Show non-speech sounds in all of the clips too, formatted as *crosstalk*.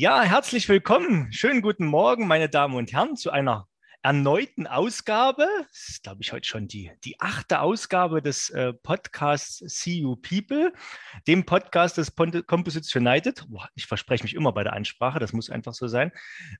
Ja, herzlich willkommen. Schönen guten Morgen, meine Damen und Herren, zu einer erneuten Ausgabe. Das ist, glaube ich, heute schon die, die achte Ausgabe des äh, Podcasts See You People, dem Podcast des Composition United. Boah, ich verspreche mich immer bei der Ansprache, das muss einfach so sein.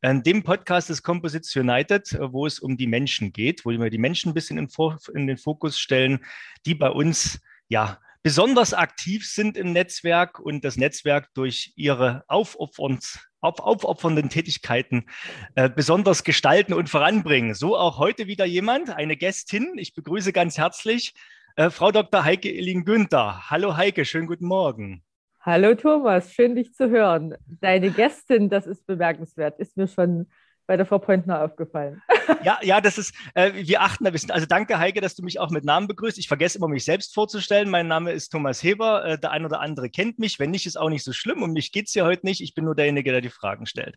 Äh, dem Podcast des Composition United, äh, wo es um die Menschen geht, wo wir die Menschen ein bisschen in, in den Fokus stellen, die bei uns ja besonders aktiv sind im Netzwerk und das Netzwerk durch ihre aufopfernd, auf, aufopfernden Tätigkeiten äh, besonders gestalten und voranbringen. So auch heute wieder jemand, eine Gästin. Ich begrüße ganz herzlich äh, Frau Dr. Heike Illing-Günther. Hallo Heike, schönen guten Morgen. Hallo Thomas, schön dich zu hören. Deine Gästin, das ist bemerkenswert, ist mir schon bei der Frau Pointner aufgefallen. *laughs* Ja, ja, das ist, äh, wir achten da ein bisschen. Also danke, Heike, dass du mich auch mit Namen begrüßt. Ich vergesse immer, mich selbst vorzustellen. Mein Name ist Thomas Heber. Äh, der ein oder andere kennt mich. Wenn nicht, ist auch nicht so schlimm. Um mich geht es ja heute nicht. Ich bin nur derjenige, der die Fragen stellt.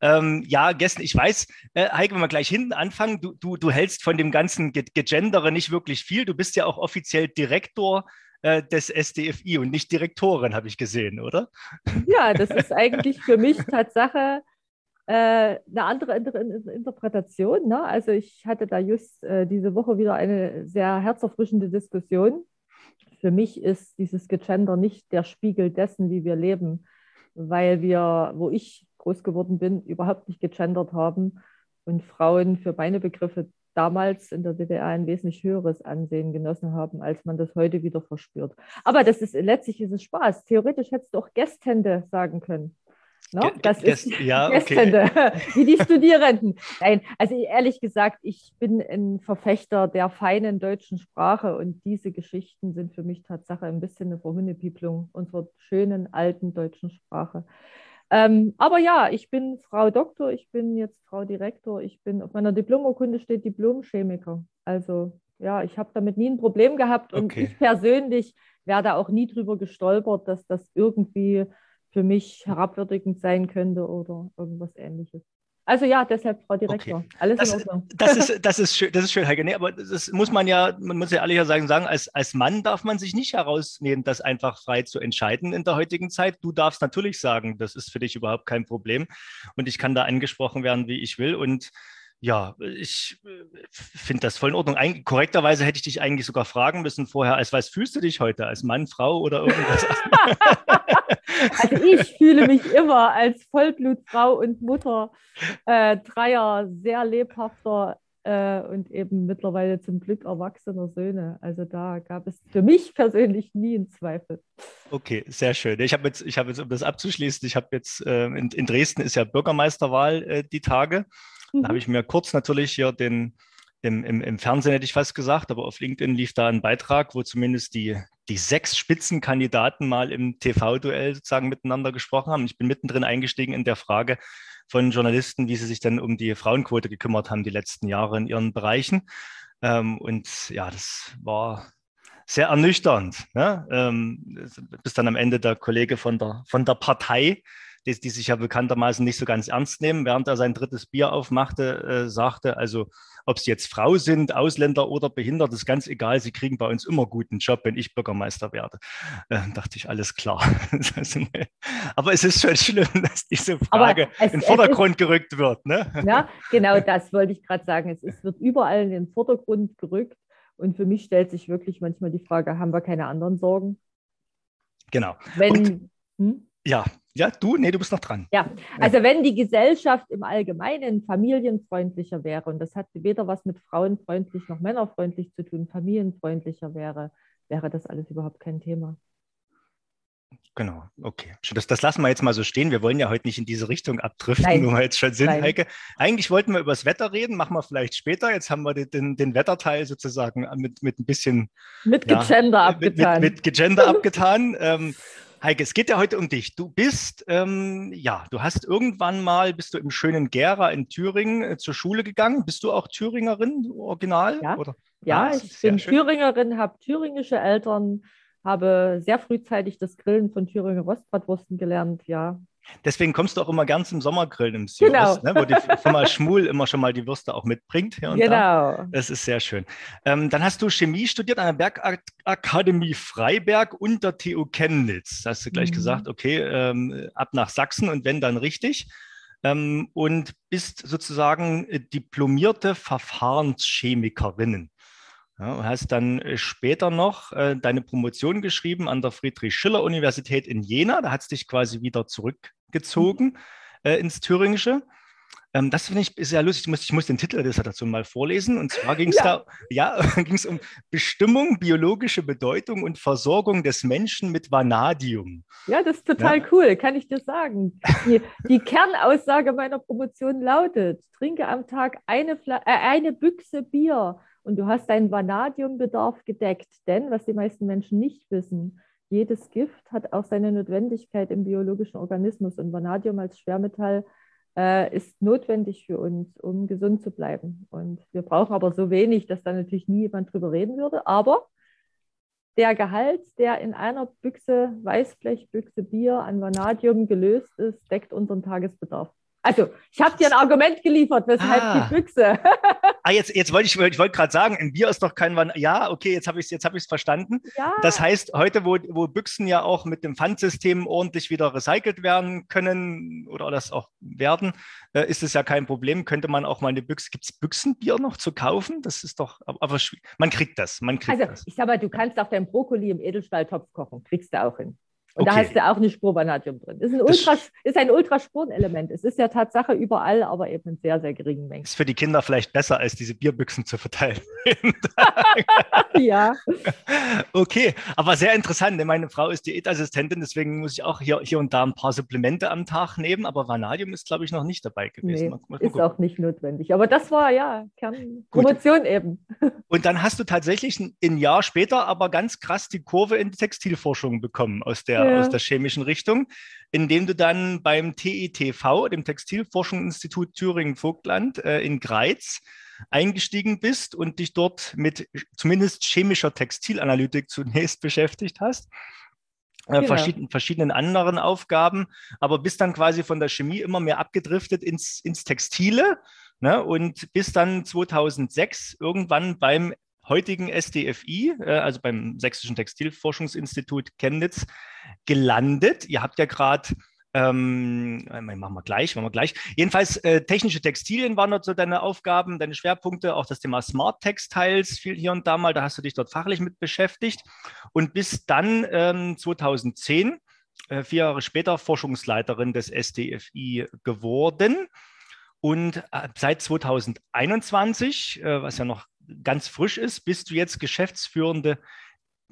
Ähm, ja, gestern, ich weiß, äh, Heike, wenn wir gleich hinten anfangen, du, du, du hältst von dem ganzen Gegendere nicht wirklich viel. Du bist ja auch offiziell Direktor äh, des SDFI und nicht Direktorin, habe ich gesehen, oder? Ja, das ist eigentlich für mich Tatsache äh, eine andere Inter Interpretation. Ne? Also ich hatte da just äh, diese Woche wieder eine sehr herzerfrischende Diskussion. Für mich ist dieses Gender nicht der Spiegel dessen, wie wir leben, weil wir, wo ich groß geworden bin, überhaupt nicht gegendert haben und Frauen für meine Begriffe damals in der DDR ein wesentlich höheres Ansehen genossen haben, als man das heute wieder verspürt. Aber das ist letztlich ist es Spaß. Theoretisch hättest du auch Gästende sagen können. No? Das ist ja, okay. *laughs* wie die Studierenden. Nein, also ehrlich gesagt, ich bin ein Verfechter der feinen deutschen Sprache und diese Geschichten sind für mich Tatsache ein bisschen eine Verhundepiplung unserer schönen alten deutschen Sprache. Ähm, aber ja, ich bin Frau Doktor, ich bin jetzt Frau Direktor, ich bin auf meiner Diplomurkunde steht Diplomchemiker. Also ja, ich habe damit nie ein Problem gehabt und okay. ich persönlich wäre da auch nie drüber gestolpert, dass das irgendwie für mich herabwürdigend sein könnte oder irgendwas ähnliches. Also ja, deshalb Frau Direktor. Okay. Alles das, in Ordnung. Das ist, *laughs* das ist schön, das ist schön, Heike. Nee, aber das muss man ja, man muss ja ehrlich sagen, sagen, als, als Mann darf man sich nicht herausnehmen, das einfach frei zu entscheiden in der heutigen Zeit. Du darfst natürlich sagen, das ist für dich überhaupt kein Problem. Und ich kann da angesprochen werden, wie ich will. Und ja, ich äh, finde das voll in Ordnung. Eig korrekterweise hätte ich dich eigentlich sogar fragen müssen vorher, als was fühlst du dich heute? Als Mann, Frau oder irgendwas? *laughs* also ich fühle mich immer als Vollblutfrau und Mutter äh, dreier sehr lebhafter äh, und eben mittlerweile zum Glück erwachsener Söhne. Also da gab es für mich persönlich nie einen Zweifel. Okay, sehr schön. Ich habe jetzt, ich habe jetzt, um das abzuschließen, ich habe jetzt äh, in, in, Dresden ist ja Bürgermeisterwahl äh, die Tage. Mhm. Habe ich mir kurz natürlich hier den, im, im, im Fernsehen hätte ich fast gesagt, aber auf LinkedIn lief da ein Beitrag, wo zumindest die, die sechs Spitzenkandidaten mal im TV-Duell sozusagen miteinander gesprochen haben. Ich bin mittendrin eingestiegen in der Frage von Journalisten, wie sie sich dann um die Frauenquote gekümmert haben die letzten Jahre in ihren Bereichen. Ähm, und ja, das war sehr ernüchternd. Ne? Ähm, bis dann am Ende der Kollege von der, von der Partei die, die sich ja bekanntermaßen nicht so ganz ernst nehmen, während er sein drittes Bier aufmachte, äh, sagte, also ob sie jetzt Frau sind, Ausländer oder behindert, ist ganz egal, sie kriegen bei uns immer guten Job, wenn ich Bürgermeister werde. Äh, dachte ich, alles klar. *laughs* Aber es ist schon schlimm, dass diese Frage es, in den Vordergrund ist, gerückt wird. Ne? Ja, genau das wollte ich gerade sagen. Es, es wird überall in den Vordergrund gerückt. Und für mich stellt sich wirklich manchmal die Frage, haben wir keine anderen Sorgen? Genau. Wenn, Und, hm? Ja, ja, du? Nee, du bist noch dran. Ja, also wenn die Gesellschaft im Allgemeinen familienfreundlicher wäre, und das hat weder was mit frauenfreundlich noch männerfreundlich zu tun, familienfreundlicher wäre, wäre das alles überhaupt kein Thema. Genau, okay. Das, das lassen wir jetzt mal so stehen. Wir wollen ja heute nicht in diese Richtung abdriften, Nein. wo wir jetzt schon sind, Nein. Heike. Eigentlich wollten wir über das Wetter reden, machen wir vielleicht später. Jetzt haben wir den, den Wetterteil sozusagen mit, mit ein bisschen. Mit ja, Gegender abgetan. Mit, mit, mit Gegender abgetan. Ähm, Heike, es geht ja heute um dich. Du bist, ähm, ja, du hast irgendwann mal, bist du im schönen Gera in Thüringen äh, zur Schule gegangen. Bist du auch Thüringerin, original? Ja, oder? ja ah, ich bin schön. Thüringerin, habe thüringische Eltern, habe sehr frühzeitig das Grillen von Thüringer Rostbratwursten gelernt, ja. Deswegen kommst du auch immer gern zum Sommergrillen im Sius, genau. ne, wo die Firma Schmul immer schon mal die Würste auch mitbringt. genau. Da. Das ist sehr schön. Ähm, dann hast du Chemie studiert an der Bergakademie Freiberg und der TU Chemnitz. Da hast du gleich mhm. gesagt, okay, ähm, ab nach Sachsen und wenn dann richtig. Ähm, und bist sozusagen diplomierte Verfahrenschemikerin. Ja, hast dann äh, später noch äh, deine Promotion geschrieben an der Friedrich-Schiller-Universität in Jena. Da hat es dich quasi wieder zurückgezogen äh, ins Thüringische. Ähm, das finde ich sehr lustig. Ich muss, ich muss den Titel der Dissertation mal vorlesen. Und zwar ging es ja. da, ja, *laughs* ging es um Bestimmung, biologische Bedeutung und Versorgung des Menschen mit Vanadium. Ja, das ist total ja. cool, kann ich dir sagen. Die, die, Kernaussage meiner Promotion lautet: Trinke am Tag eine, Fla äh, eine Büchse Bier und du hast deinen Vanadiumbedarf gedeckt. Denn, was die meisten Menschen nicht wissen, jedes Gift hat auch seine Notwendigkeit im biologischen Organismus. Und Vanadium als Schwermetall äh, ist notwendig für uns, um gesund zu bleiben. Und wir brauchen aber so wenig, dass da natürlich nie jemand drüber reden würde. Aber der Gehalt, der in einer Büchse, Weißblechbüchse Bier an Vanadium gelöst ist, deckt unseren Tagesbedarf. Also, ich habe dir ein Argument geliefert, weshalb ah. die Büchse. *laughs* ah, jetzt, jetzt wollte ich, ich wollte gerade sagen, ein Bier ist doch kein Van Ja, okay, jetzt habe ich es jetzt hab verstanden. Ja. Das heißt, heute, wo, wo Büchsen ja auch mit dem Pfandsystem ordentlich wieder recycelt werden können oder das auch werden, äh, ist es ja kein Problem. Könnte man auch mal eine Büchse, gibt es Büchsenbier noch zu kaufen? Das ist doch, aber man kriegt das. Man kriegt also, das. ich sag mal, du kannst auch dein Brokkoli im Edelstahltopf kochen, kriegst du auch hin. Und okay. da hast du auch eine Spur Vanadium drin. Ist ein, Ultra, ist ein Ultraspurenelement. Es ist ja Tatsache überall, aber eben in sehr, sehr geringen Mengen. Ist für die Kinder vielleicht besser, als diese Bierbüchsen zu verteilen. *laughs* ja. *laughs* Okay, aber sehr interessant. Meine Frau ist Diätassistentin, deswegen muss ich auch hier, hier und da ein paar Supplemente am Tag nehmen. Aber Vanadium ist, glaube ich, noch nicht dabei gewesen. Nee, mal, mal ist auch nicht notwendig. Aber das war ja Kernpromotion eben. *laughs* Und dann hast du tatsächlich ein, ein Jahr später aber ganz krass die Kurve in die Textilforschung bekommen aus der ja. aus der chemischen Richtung, indem du dann beim TITV, dem Textilforschungsinstitut Thüringen-Vogtland äh, in Greiz, eingestiegen bist und dich dort mit zumindest chemischer Textilanalytik zunächst beschäftigt hast. Äh, genau. Verschieden, verschiedenen anderen Aufgaben, aber bist dann quasi von der Chemie immer mehr abgedriftet ins, ins Textile ne, und bis dann 2006 irgendwann beim heutigen SDFI, äh, also beim Sächsischen Textilforschungsinstitut Chemnitz, gelandet. Ihr habt ja gerade ähm, machen wir gleich, machen wir gleich. Jedenfalls äh, technische Textilien waren dort so deine Aufgaben, deine Schwerpunkte, auch das Thema Smart Textiles fiel hier und da mal, da hast du dich dort fachlich mit beschäftigt und bis dann ähm, 2010, äh, vier Jahre später, Forschungsleiterin des SDFI geworden. Und äh, seit 2021, äh, was ja noch ganz frisch ist, bist du jetzt geschäftsführende,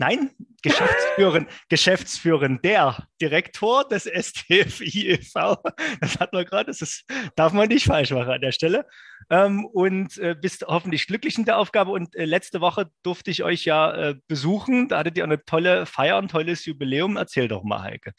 nein, Geschäftsführerin, *laughs* Geschäftsführerin der Direktor des STFI e.V. Das hat man gerade, das ist, darf man nicht falsch machen an der Stelle. Ähm, und äh, bist hoffentlich glücklich in der Aufgabe. Und äh, letzte Woche durfte ich euch ja äh, besuchen. Da hattet ihr eine tolle Feier, ein tolles Jubiläum. Erzähl doch mal, Heike.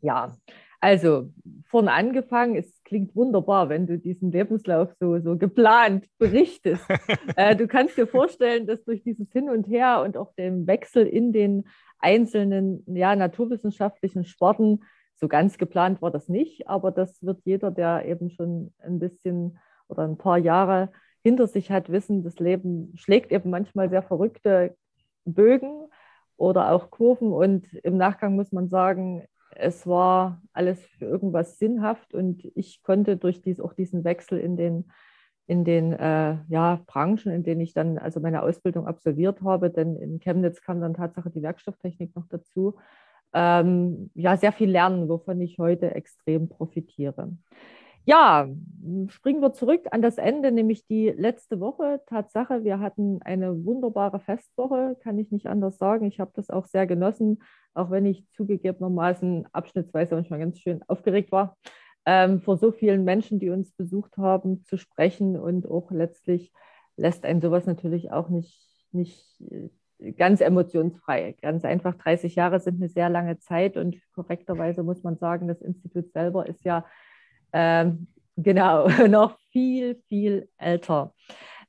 Ja, also vorne angefangen, es klingt wunderbar, wenn du diesen Lebenslauf so, so geplant berichtest. *laughs* äh, du kannst dir vorstellen, dass durch dieses Hin und Her und auch den Wechsel in den einzelnen ja, naturwissenschaftlichen Sporten, so ganz geplant war das nicht, aber das wird jeder, der eben schon ein bisschen oder ein paar Jahre hinter sich hat, wissen, das Leben schlägt eben manchmal sehr verrückte Bögen oder auch Kurven und im Nachgang muss man sagen, es war alles für irgendwas sinnhaft und ich konnte durch dies, auch diesen Wechsel in den, in den äh, ja, Branchen, in denen ich dann also meine Ausbildung absolviert habe, denn in Chemnitz kam dann Tatsache die Werkstofftechnik noch dazu, ähm, ja, sehr viel lernen, wovon ich heute extrem profitiere. Ja, springen wir zurück an das Ende, nämlich die letzte Woche. Tatsache, wir hatten eine wunderbare Festwoche, kann ich nicht anders sagen. Ich habe das auch sehr genossen, auch wenn ich zugegebenermaßen abschnittsweise manchmal ganz schön aufgeregt war, ähm, vor so vielen Menschen, die uns besucht haben, zu sprechen. Und auch letztlich lässt ein sowas natürlich auch nicht, nicht äh, ganz emotionsfrei. Ganz einfach, 30 Jahre sind eine sehr lange Zeit und korrekterweise muss man sagen, das Institut selber ist ja ähm, genau, *laughs* noch viel, viel älter.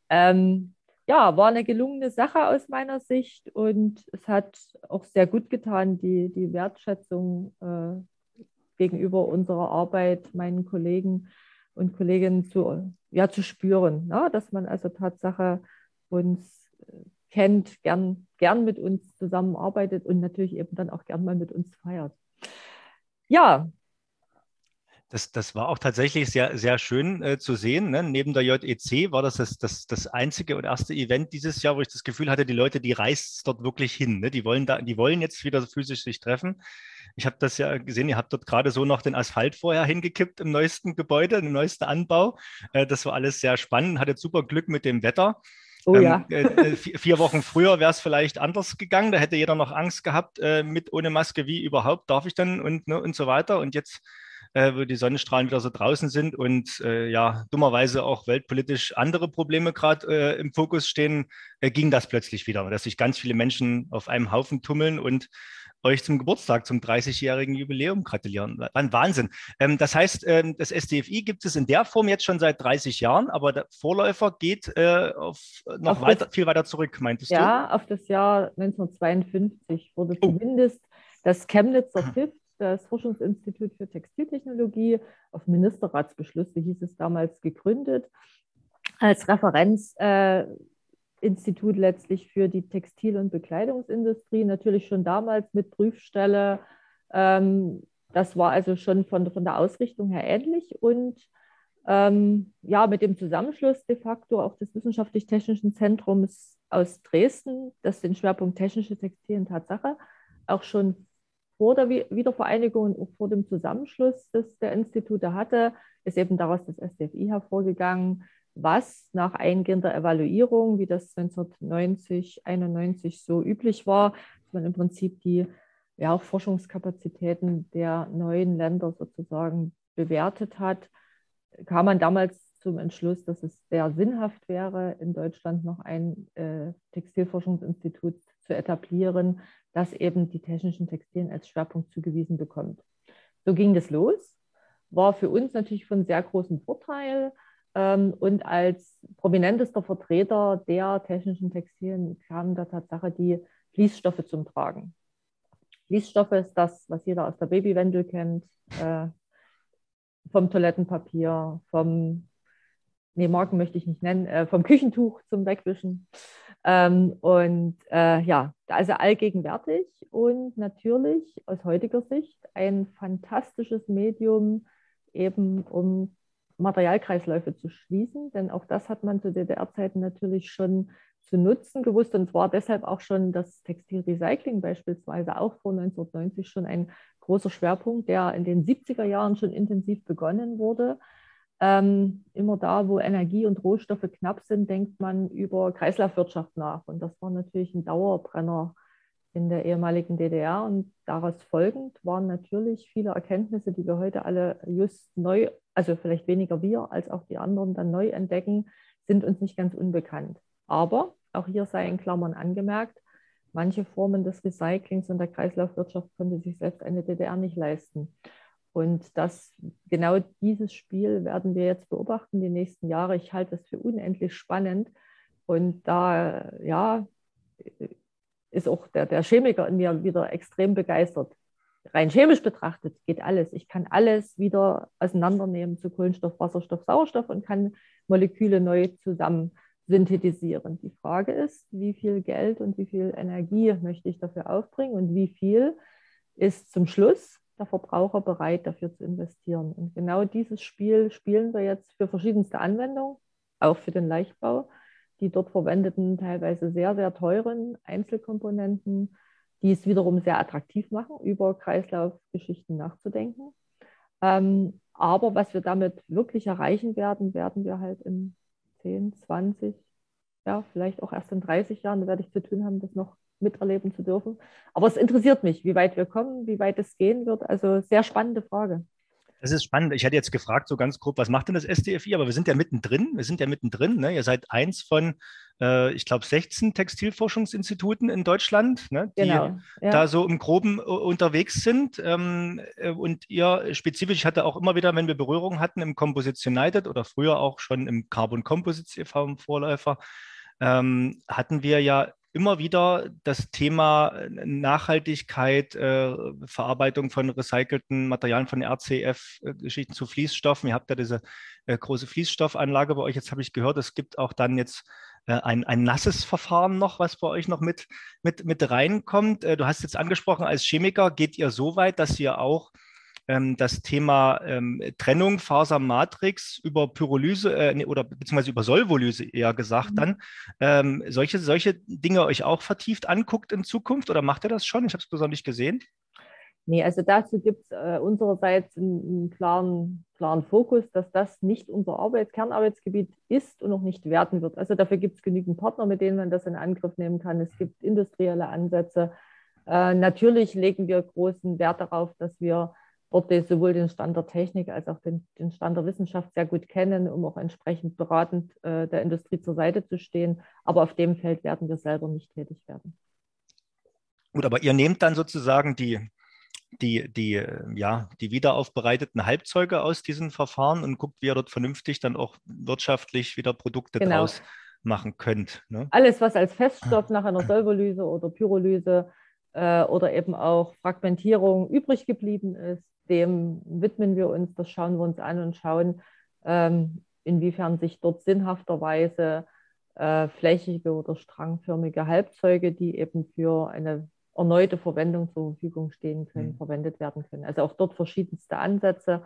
Ähm, ja, war eine gelungene Sache aus meiner Sicht und es hat auch sehr gut getan, die, die Wertschätzung äh, gegenüber unserer Arbeit, meinen Kollegen und Kolleginnen zu, ja, zu spüren, ne? dass man also Tatsache uns äh, kennt, gern, gern mit uns zusammenarbeitet und natürlich eben dann auch gern mal mit uns feiert. Ja, das, das war auch tatsächlich sehr, sehr schön äh, zu sehen. Ne? Neben der JEC war das das, das das einzige und erste Event dieses Jahr, wo ich das Gefühl hatte, die Leute, die reist dort wirklich hin. Ne? Die, wollen da, die wollen jetzt wieder physisch sich treffen. Ich habe das ja gesehen, ihr habt dort gerade so noch den Asphalt vorher hingekippt im neuesten Gebäude, im neuesten Anbau. Äh, das war alles sehr spannend, hattet super Glück mit dem Wetter. Oh, ähm, ja. äh, äh vier Wochen früher wäre es vielleicht anders gegangen. Da hätte jeder noch Angst gehabt, äh, mit ohne Maske, wie überhaupt darf ich dann und, ne, und so weiter. Und jetzt äh, wo die Sonnenstrahlen wieder so draußen sind und äh, ja, dummerweise auch weltpolitisch andere Probleme gerade äh, im Fokus stehen, äh, ging das plötzlich wieder, dass sich ganz viele Menschen auf einem Haufen tummeln und euch zum Geburtstag, zum 30-jährigen Jubiläum gratulieren. War ein Wahnsinn. Ähm, das heißt, ähm, das SDFI gibt es in der Form jetzt schon seit 30 Jahren, aber der Vorläufer geht äh, auf, noch auf weiter, das, viel weiter zurück, meintest ja, du? Ja, auf das Jahr 1952 wurde oh. zumindest das Chemnitzer FIF das Forschungsinstitut für Textiltechnologie auf Ministerratsbeschlüsse hieß es damals gegründet, als Referenzinstitut äh, letztlich für die Textil- und Bekleidungsindustrie, natürlich schon damals mit Prüfstelle. Ähm, das war also schon von, von der Ausrichtung her ähnlich und ähm, ja, mit dem Zusammenschluss de facto auch des Wissenschaftlich-Technischen Zentrums aus Dresden, das den Schwerpunkt technische Textilien Tatsache auch schon vor der Wiedervereinigung und auch vor dem Zusammenschluss, das der Institute hatte, ist eben daraus das SDFI hervorgegangen, was nach eingehender Evaluierung, wie das 1990, 91 so üblich war, dass man im Prinzip die ja, auch Forschungskapazitäten der neuen Länder sozusagen bewertet hat, kam man damals zum Entschluss, dass es sehr sinnhaft wäre, in Deutschland noch ein äh, Textilforschungsinstitut zu etablieren, das eben die technischen Textilien als Schwerpunkt zugewiesen bekommt. So ging das los, war für uns natürlich von sehr großem Vorteil. Ähm, und als prominentester Vertreter der technischen Textilien kamen da Tatsache die Fließstoffe zum Tragen. Fließstoffe ist das, was jeder aus der Babywendel kennt, äh, vom Toilettenpapier, vom, nee, Marken möchte ich nicht nennen, äh, vom Küchentuch zum Wegwischen. Ähm, und äh, ja, also allgegenwärtig und natürlich aus heutiger Sicht ein fantastisches Medium, eben um Materialkreisläufe zu schließen, denn auch das hat man zu DDR-Zeiten natürlich schon zu nutzen gewusst und zwar deshalb auch schon das Textilrecycling beispielsweise auch vor 1990 schon ein großer Schwerpunkt, der in den 70er Jahren schon intensiv begonnen wurde. Ähm, immer da, wo Energie und Rohstoffe knapp sind, denkt man über Kreislaufwirtschaft nach. Und das war natürlich ein Dauerbrenner in der ehemaligen DDR. Und daraus folgend waren natürlich viele Erkenntnisse, die wir heute alle just neu, also vielleicht weniger wir als auch die anderen dann neu entdecken, sind uns nicht ganz unbekannt. Aber auch hier sei in Klammern angemerkt, manche Formen des Recyclings und der Kreislaufwirtschaft konnte sich selbst eine DDR nicht leisten. Und das, genau dieses Spiel werden wir jetzt beobachten die nächsten Jahre. Ich halte es für unendlich spannend. Und da, ja, ist auch der, der Chemiker in mir wieder extrem begeistert. Rein chemisch betrachtet geht alles. Ich kann alles wieder auseinandernehmen zu Kohlenstoff, Wasserstoff, Sauerstoff und kann Moleküle neu zusammen synthetisieren. Die Frage ist, wie viel Geld und wie viel Energie möchte ich dafür aufbringen und wie viel ist zum Schluss der Verbraucher bereit, dafür zu investieren. Und genau dieses Spiel spielen wir jetzt für verschiedenste Anwendungen, auch für den Leichtbau, die dort verwendeten teilweise sehr, sehr teuren Einzelkomponenten, die es wiederum sehr attraktiv machen, über Kreislaufgeschichten nachzudenken. Ähm, aber was wir damit wirklich erreichen werden, werden wir halt in 10, 20, ja, vielleicht auch erst in 30 Jahren, da werde ich zu tun haben, das noch miterleben zu dürfen. Aber es interessiert mich, wie weit wir kommen, wie weit es gehen wird. Also sehr spannende Frage. Das ist spannend. Ich hatte jetzt gefragt, so ganz grob, was macht denn das SDFI? Aber wir sind ja mittendrin. Wir sind ja mittendrin. Ne? Ihr seid eins von, äh, ich glaube, 16 Textilforschungsinstituten in Deutschland, ne? die genau, ja. da so im Groben uh, unterwegs sind. Ähm, äh, und ihr spezifisch, ich hatte auch immer wieder, wenn wir Berührung hatten im Composition United oder früher auch schon im Carbon Composites e.V. Vorläufer, ähm, hatten wir ja immer wieder das Thema Nachhaltigkeit, äh, Verarbeitung von recycelten Materialien von RCF-Geschichten zu Fließstoffen. Ihr habt ja diese äh, große Fließstoffanlage bei euch. Jetzt habe ich gehört, es gibt auch dann jetzt äh, ein, ein nasses Verfahren noch, was bei euch noch mit, mit, mit reinkommt. Äh, du hast jetzt angesprochen, als Chemiker geht ihr so weit, dass ihr auch ähm, das Thema ähm, Trennung Fasermatrix über Pyrolyse äh, oder beziehungsweise über Solvolyse eher gesagt mhm. dann, ähm, solche, solche Dinge euch auch vertieft anguckt in Zukunft oder macht ihr das schon? Ich habe es besonders nicht gesehen. Nee, also dazu gibt es äh, unsererseits einen, einen, klaren, klaren Fokus, dass das nicht unser Arbeits Kernarbeitsgebiet ist und auch nicht werden wird. Also dafür gibt es genügend Partner, mit denen man das in Angriff nehmen kann. Es gibt industrielle Ansätze. Äh, natürlich legen wir großen Wert darauf, dass wir dort sowohl den Stand der Technik als auch den, den Stand der Wissenschaft sehr gut kennen, um auch entsprechend beratend äh, der Industrie zur Seite zu stehen. Aber auf dem Feld werden wir selber nicht tätig werden. Gut, aber ihr nehmt dann sozusagen die, die, die, ja, die wiederaufbereiteten Halbzeuge aus diesen Verfahren und guckt, wie ihr dort vernünftig dann auch wirtschaftlich wieder Produkte genau. draus machen könnt. Ne? Alles, was als Feststoff *clears throat* nach einer Solvolyse oder Pyrolyse äh, oder eben auch Fragmentierung übrig geblieben ist, dem widmen wir uns, das schauen wir uns an und schauen, ähm, inwiefern sich dort sinnhafterweise äh, flächige oder strangförmige Halbzeuge, die eben für eine erneute Verwendung zur Verfügung stehen können, mhm. verwendet werden können. Also auch dort verschiedenste Ansätze.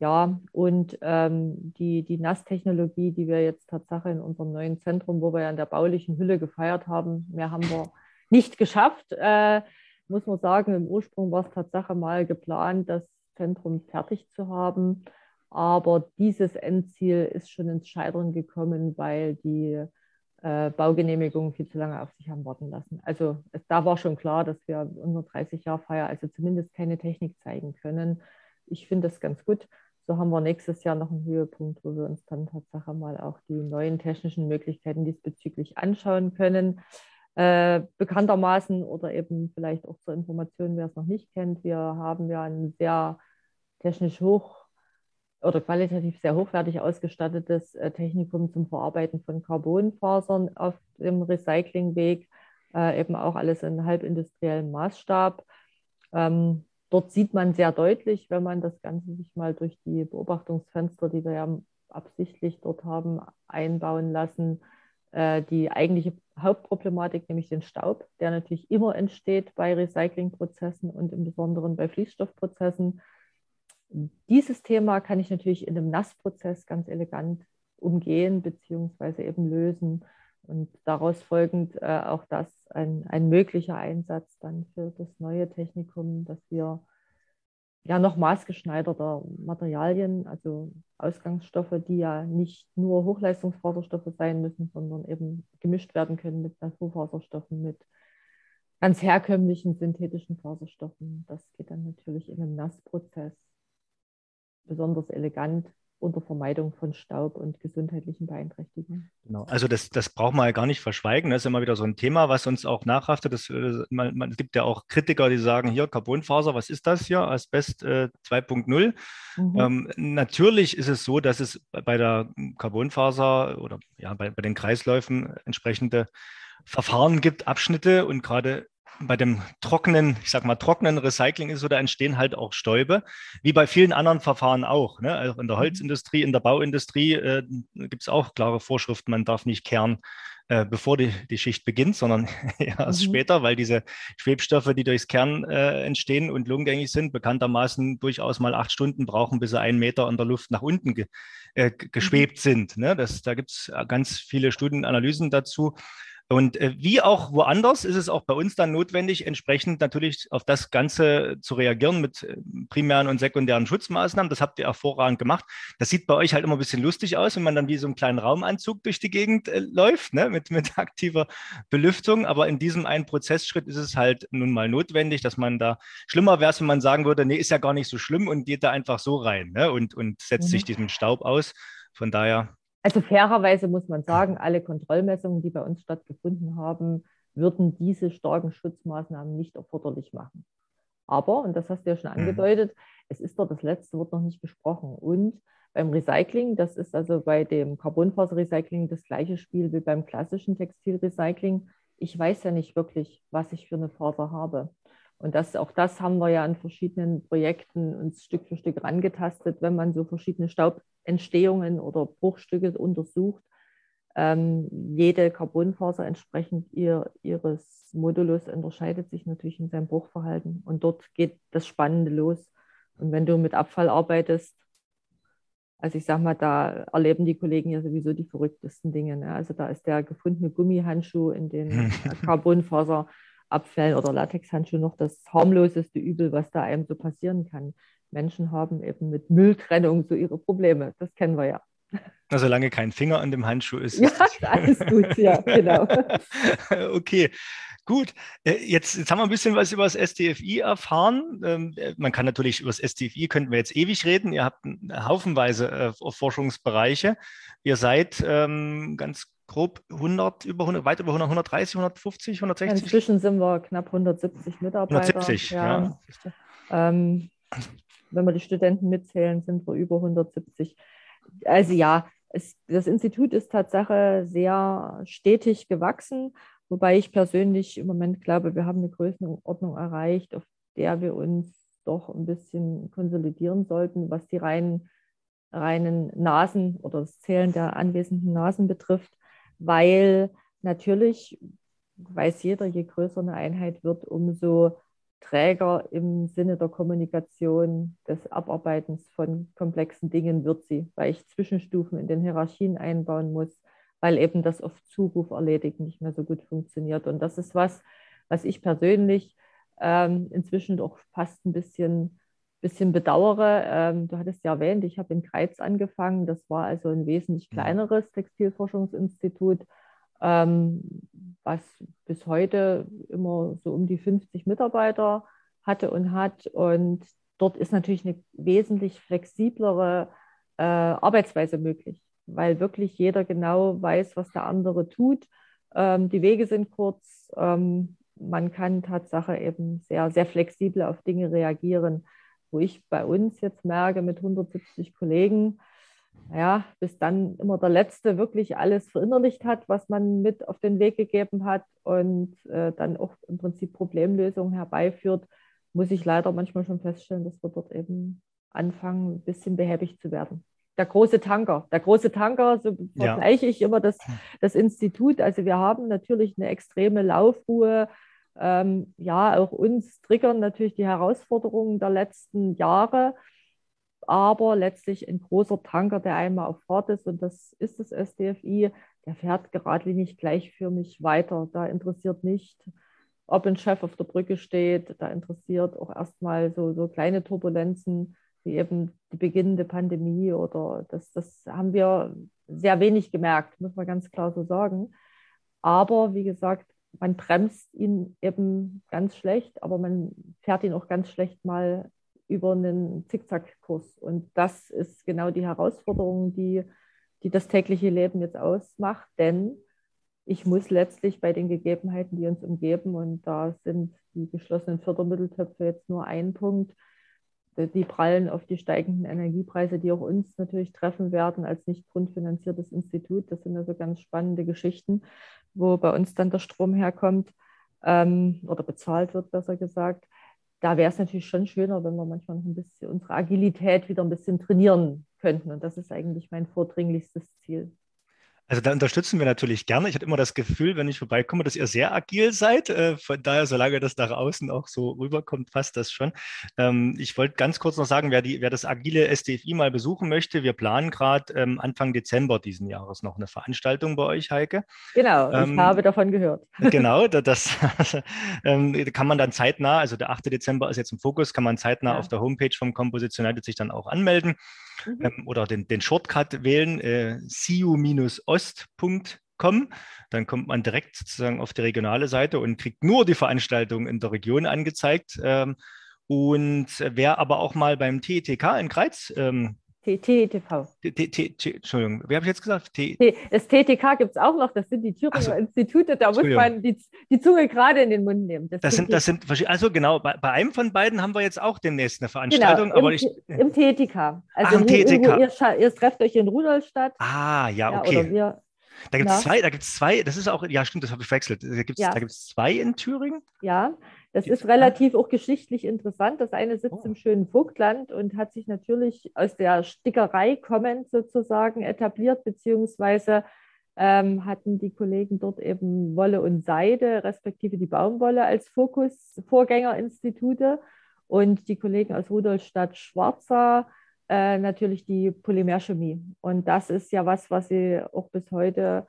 Ja, und ähm, die, die NAS-Technologie, die wir jetzt tatsächlich in unserem neuen Zentrum, wo wir ja in der baulichen Hülle gefeiert haben, mehr haben wir nicht geschafft. Äh, muss man sagen, im Ursprung war es tatsächlich mal geplant, das Zentrum fertig zu haben. Aber dieses Endziel ist schon ins Scheitern gekommen, weil die äh, Baugenehmigungen viel zu lange auf sich haben warten lassen. Also es, da war schon klar, dass wir unsere 30 Jahre Feier also zumindest keine Technik zeigen können. Ich finde das ganz gut. So haben wir nächstes Jahr noch einen Höhepunkt, wo wir uns dann tatsächlich mal auch die neuen technischen Möglichkeiten diesbezüglich anschauen können. Äh, bekanntermaßen oder eben vielleicht auch zur Information, wer es noch nicht kennt, wir haben ja ein sehr technisch hoch oder qualitativ sehr hochwertig ausgestattetes äh, Technikum zum Verarbeiten von Carbonfasern auf dem Recyclingweg, äh, eben auch alles in halbindustriellem Maßstab. Ähm, dort sieht man sehr deutlich, wenn man das Ganze sich mal durch die Beobachtungsfenster, die wir ja absichtlich dort haben, einbauen lassen, äh, die eigentliche Hauptproblematik, nämlich den Staub, der natürlich immer entsteht bei Recyclingprozessen und im Besonderen bei Fließstoffprozessen dieses Thema kann ich natürlich in einem Nassprozess ganz elegant umgehen bzw. eben lösen und daraus folgend äh, auch das ein, ein möglicher Einsatz dann für das neue Technikum, dass wir ja noch maßgeschneiderter Materialien, also Ausgangsstoffe, die ja nicht nur Hochleistungsfaserstoffe sein müssen, sondern eben gemischt werden können mit Naturfaserstoffen, mit ganz herkömmlichen synthetischen Faserstoffen. Das geht dann natürlich in einem Nassprozess besonders elegant unter Vermeidung von Staub und gesundheitlichen Beeinträchtigungen. Genau, also das, das braucht man ja gar nicht verschweigen. Das ist immer wieder so ein Thema, was uns auch nachhaftet. Das, äh, man, man, es gibt ja auch Kritiker, die sagen, hier Carbonfaser, was ist das hier? Asbest äh, 2.0. Mhm. Ähm, natürlich ist es so, dass es bei der Carbonfaser oder ja, bei, bei den Kreisläufen entsprechende Verfahren gibt, Abschnitte und gerade bei dem trockenen, ich sag mal, trockenen Recycling ist so, da entstehen halt auch Stäube, wie bei vielen anderen Verfahren auch. Ne? Also in der mhm. Holzindustrie, in der Bauindustrie äh, gibt es auch klare Vorschriften, man darf nicht kehren, äh, bevor die, die Schicht beginnt, sondern *laughs* erst mhm. später, weil diese Schwebstoffe, die durchs Kern äh, entstehen und lungengängig sind, bekanntermaßen durchaus mal acht Stunden brauchen, bis sie einen Meter in der Luft nach unten ge, äh, geschwebt mhm. sind. Ne? Das, da gibt es ganz viele Studienanalysen dazu. Und äh, wie auch woanders ist es auch bei uns dann notwendig, entsprechend natürlich auf das Ganze zu reagieren mit äh, primären und sekundären Schutzmaßnahmen. Das habt ihr hervorragend gemacht. Das sieht bei euch halt immer ein bisschen lustig aus, wenn man dann wie so einen kleinen Raumanzug durch die Gegend äh, läuft, ne? mit, mit *laughs* aktiver Belüftung. Aber in diesem einen Prozessschritt ist es halt nun mal notwendig, dass man da, schlimmer wäre wenn man sagen würde, nee, ist ja gar nicht so schlimm und geht da einfach so rein ne? und, und setzt mhm. sich diesen Staub aus. Von daher also fairerweise muss man sagen, alle Kontrollmessungen, die bei uns stattgefunden haben, würden diese starken Schutzmaßnahmen nicht erforderlich machen. Aber, und das hast du ja schon mhm. angedeutet, es ist dort das letzte Wort noch nicht gesprochen. Und beim Recycling, das ist also bei dem Carbonfaserrecycling das gleiche Spiel wie beim klassischen Textilrecycling, ich weiß ja nicht wirklich, was ich für eine Faser habe. Und das, auch das haben wir ja an verschiedenen Projekten uns Stück für Stück rangetastet, wenn man so verschiedene Staubentstehungen oder Bruchstücke untersucht. Ähm, jede Carbonfaser entsprechend ihr, ihres Modulus unterscheidet sich natürlich in seinem Bruchverhalten. Und dort geht das Spannende los. Und wenn du mit Abfall arbeitest, also ich sage mal, da erleben die Kollegen ja sowieso die verrücktesten Dinge. Ne? Also da ist der gefundene Gummihandschuh in den *laughs* Carbonfaserabfällen oder Latexhandschuh noch das harmloseste Übel, was da einem so passieren kann. Menschen haben eben mit Mülltrennung so ihre Probleme. Das kennen wir ja. Na, solange kein Finger an dem Handschuh ist. Ja, ist *laughs* alles gut, ja, genau. *laughs* okay. Gut, äh, jetzt, jetzt haben wir ein bisschen was über das SDFI erfahren. Ähm, äh, man kann natürlich über das SDFI, könnten wir jetzt ewig reden. Ihr habt haufenweise äh, Forschungsbereiche. Ihr seid ähm, ganz grob 100, über 100, weit über 100, 130, 150, 160? Inzwischen sind wir knapp 170 Mitarbeiter. 170, ja. ja. Ähm, wenn wir die Studenten mitzählen, sind wir über 170. Also ja, es, das Institut ist Tatsache sehr stetig gewachsen. Wobei ich persönlich im Moment glaube, wir haben eine Größenordnung erreicht, auf der wir uns doch ein bisschen konsolidieren sollten, was die reinen, reinen Nasen oder das Zählen der anwesenden Nasen betrifft, weil natürlich weiß jeder, je größer eine Einheit wird, umso träger im Sinne der Kommunikation, des Abarbeitens von komplexen Dingen wird sie, weil ich Zwischenstufen in den Hierarchien einbauen muss, weil eben das auf Zuruf erledigt nicht mehr so gut funktioniert. Und das ist was, was ich persönlich ähm, inzwischen doch fast ein bisschen, bisschen bedauere. Ähm, du hattest ja erwähnt, ich habe in Kreiz angefangen. Das war also ein wesentlich mhm. kleineres Textilforschungsinstitut, ähm, was bis heute immer so um die 50 Mitarbeiter hatte und hat. Und dort ist natürlich eine wesentlich flexiblere äh, Arbeitsweise möglich weil wirklich jeder genau weiß, was der andere tut. Ähm, die Wege sind kurz. Ähm, man kann Tatsache eben sehr, sehr flexibel auf Dinge reagieren. Wo ich bei uns jetzt merke, mit 170 Kollegen, ja, bis dann immer der Letzte wirklich alles verinnerlicht hat, was man mit auf den Weg gegeben hat und äh, dann auch im Prinzip Problemlösungen herbeiführt, muss ich leider manchmal schon feststellen, dass wir dort eben anfangen, ein bisschen behäbig zu werden der große Tanker. Der große Tanker, so vergleiche ja. ich immer das, das Institut. Also wir haben natürlich eine extreme Laufruhe. Ähm, ja, auch uns triggern natürlich die Herausforderungen der letzten Jahre. Aber letztlich ein großer Tanker, der einmal auf Fahrt ist, und das ist das SDFI, der fährt geradlinig gleichförmig weiter. Da interessiert nicht, ob ein Chef auf der Brücke steht. Da interessiert auch erstmal so, so kleine Turbulenzen wie eben die beginnende Pandemie oder das, das haben wir sehr wenig gemerkt, muss man ganz klar so sagen. Aber wie gesagt, man bremst ihn eben ganz schlecht, aber man fährt ihn auch ganz schlecht mal über einen Zickzackkurs. Und das ist genau die Herausforderung, die, die das tägliche Leben jetzt ausmacht, denn ich muss letztlich bei den Gegebenheiten, die uns umgeben, und da sind die geschlossenen Fördermitteltöpfe jetzt nur ein Punkt, die prallen auf die steigenden Energiepreise, die auch uns natürlich treffen werden als nicht grundfinanziertes Institut. Das sind also ganz spannende Geschichten, wo bei uns dann der Strom herkommt ähm, oder bezahlt wird, besser gesagt. Da wäre es natürlich schon schöner, wenn wir manchmal noch ein bisschen unsere Agilität wieder ein bisschen trainieren könnten. Und das ist eigentlich mein vordringlichstes Ziel. Also da unterstützen wir natürlich gerne. Ich hatte immer das Gefühl, wenn ich vorbeikomme, dass ihr sehr agil seid. Äh, von daher, solange das nach außen auch so rüberkommt, passt das schon. Ähm, ich wollte ganz kurz noch sagen, wer, die, wer das agile SDFI mal besuchen möchte, wir planen gerade ähm, Anfang Dezember diesen Jahres noch eine Veranstaltung bei euch, Heike. Genau, ich ähm, habe davon gehört. *laughs* Genau, das, das *laughs* kann man dann zeitnah, also der 8. Dezember ist jetzt im Fokus, kann man zeitnah ja. auf der Homepage vom Composition United sich dann auch anmelden mhm. ähm, oder den, den Shortcut wählen, äh, siu-ost.com. Dann kommt man direkt sozusagen auf die regionale Seite und kriegt nur die Veranstaltung in der Region angezeigt. Ähm, und wer aber auch mal beim TETK in Kreiz ähm, TTV. Entschuldigung, wie habe ich jetzt gesagt? T das TTK gibt es auch noch, das sind die Thüringer so. Institute, da muss man die, die Zunge gerade in den Mund nehmen. Das, das sind, das sind also genau, bei, bei, einem von beiden haben wir jetzt auch demnächst eine Veranstaltung. Genau, im, aber ich, im TTK. Also Ach, im TTK. Ihr, ihr, trefft euch in Rudolstadt. Ah, ja, okay. Ja, wir, Da gibt es zwei, da gibt es zwei, das ist auch, ja stimmt, das habe ich verwechselt. Da gibt es ja. zwei in Thüringen? Ja, das ist relativ auch geschichtlich interessant. Das eine sitzt oh. im schönen Vogtland und hat sich natürlich aus der Stickerei kommend sozusagen etabliert, beziehungsweise ähm, hatten die Kollegen dort eben Wolle und Seide, respektive die Baumwolle als Fokus, Vorgängerinstitute und die Kollegen aus Rudolstadt Schwarzer äh, natürlich die Polymerchemie. Und das ist ja was, was sie auch bis heute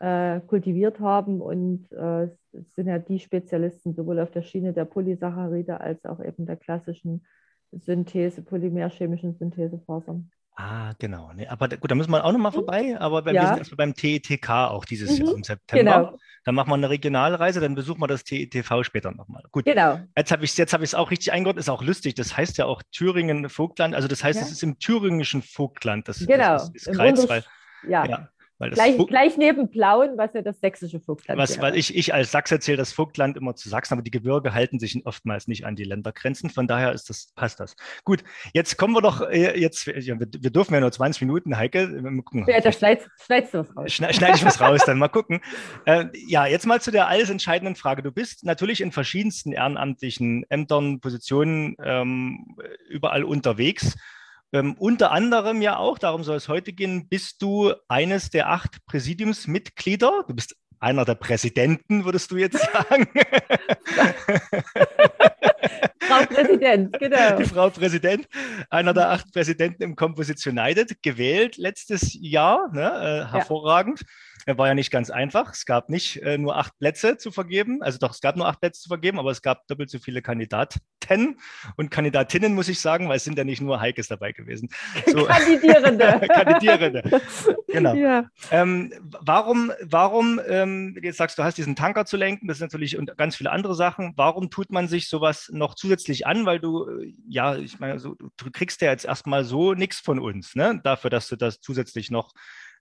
äh, kultiviert haben und äh, sind ja die Spezialisten sowohl auf der Schiene der Polysaccharide als auch eben der klassischen Synthese, polymerchemischen Synthesefasern. Ah, genau. Nee, aber gut, da müssen wir auch nochmal mhm. vorbei. Aber wir ja. sind erstmal beim TETK auch dieses mhm. Jahr im September. Genau. Dann machen wir eine Regionalreise, dann besuchen wir das TETV später nochmal. Gut. Genau. Jetzt habe ich es hab auch richtig eingeordnet, ist auch lustig. Das heißt ja auch Thüringen-Vogtland. Also das heißt, ja. es ist im thüringischen Vogtland. Das, genau. Das ist, ist Kreisfall. Ja. ja. Gleich, gleich, neben Plauen, was ja das sächsische Vogtland ist. Weil ich, ich als Sachse zähle das Vogtland immer zu Sachsen, aber die Gebirge halten sich oftmals nicht an die Ländergrenzen. Von daher ist das, passt das. Gut, jetzt kommen wir doch, äh, jetzt, wir, wir, dürfen ja nur 20 Minuten, Heike. Mal gucken. Ja, da schneidest, schneidest du was raus. Schneide, schneide ich was raus, dann mal gucken. *laughs* Äh, ja, jetzt mal zu der alles entscheidenden Frage. Du bist natürlich in verschiedensten ehrenamtlichen Ämtern, Positionen ähm, überall unterwegs. Ähm, unter anderem ja auch, darum soll es heute gehen, bist du eines der acht Präsidiumsmitglieder. Du bist einer der Präsidenten, würdest du jetzt *laughs* sagen. *laughs* Frau Präsident, genau. Die Frau Präsident, einer der acht Präsidenten im Composition United, gewählt letztes Jahr, ne, äh, hervorragend. Ja war ja nicht ganz einfach. Es gab nicht äh, nur acht Plätze zu vergeben, also doch, es gab nur acht Plätze zu vergeben, aber es gab doppelt so viele Kandidaten und Kandidatinnen, muss ich sagen, weil es sind ja nicht nur Heikes dabei gewesen. *laughs* So, Kandidierende. *laughs* Kandidierende. Genau. Ja. Ähm, warum, warum, ähm, jetzt sagst du, hast diesen Tanker zu lenken, das ist natürlich und ganz viele andere Sachen. Warum tut man sich sowas noch zusätzlich an? Weil du, äh, ja, ich meine, so, du kriegst ja jetzt erstmal so nichts von uns, ne? Dafür, dass du das zusätzlich noch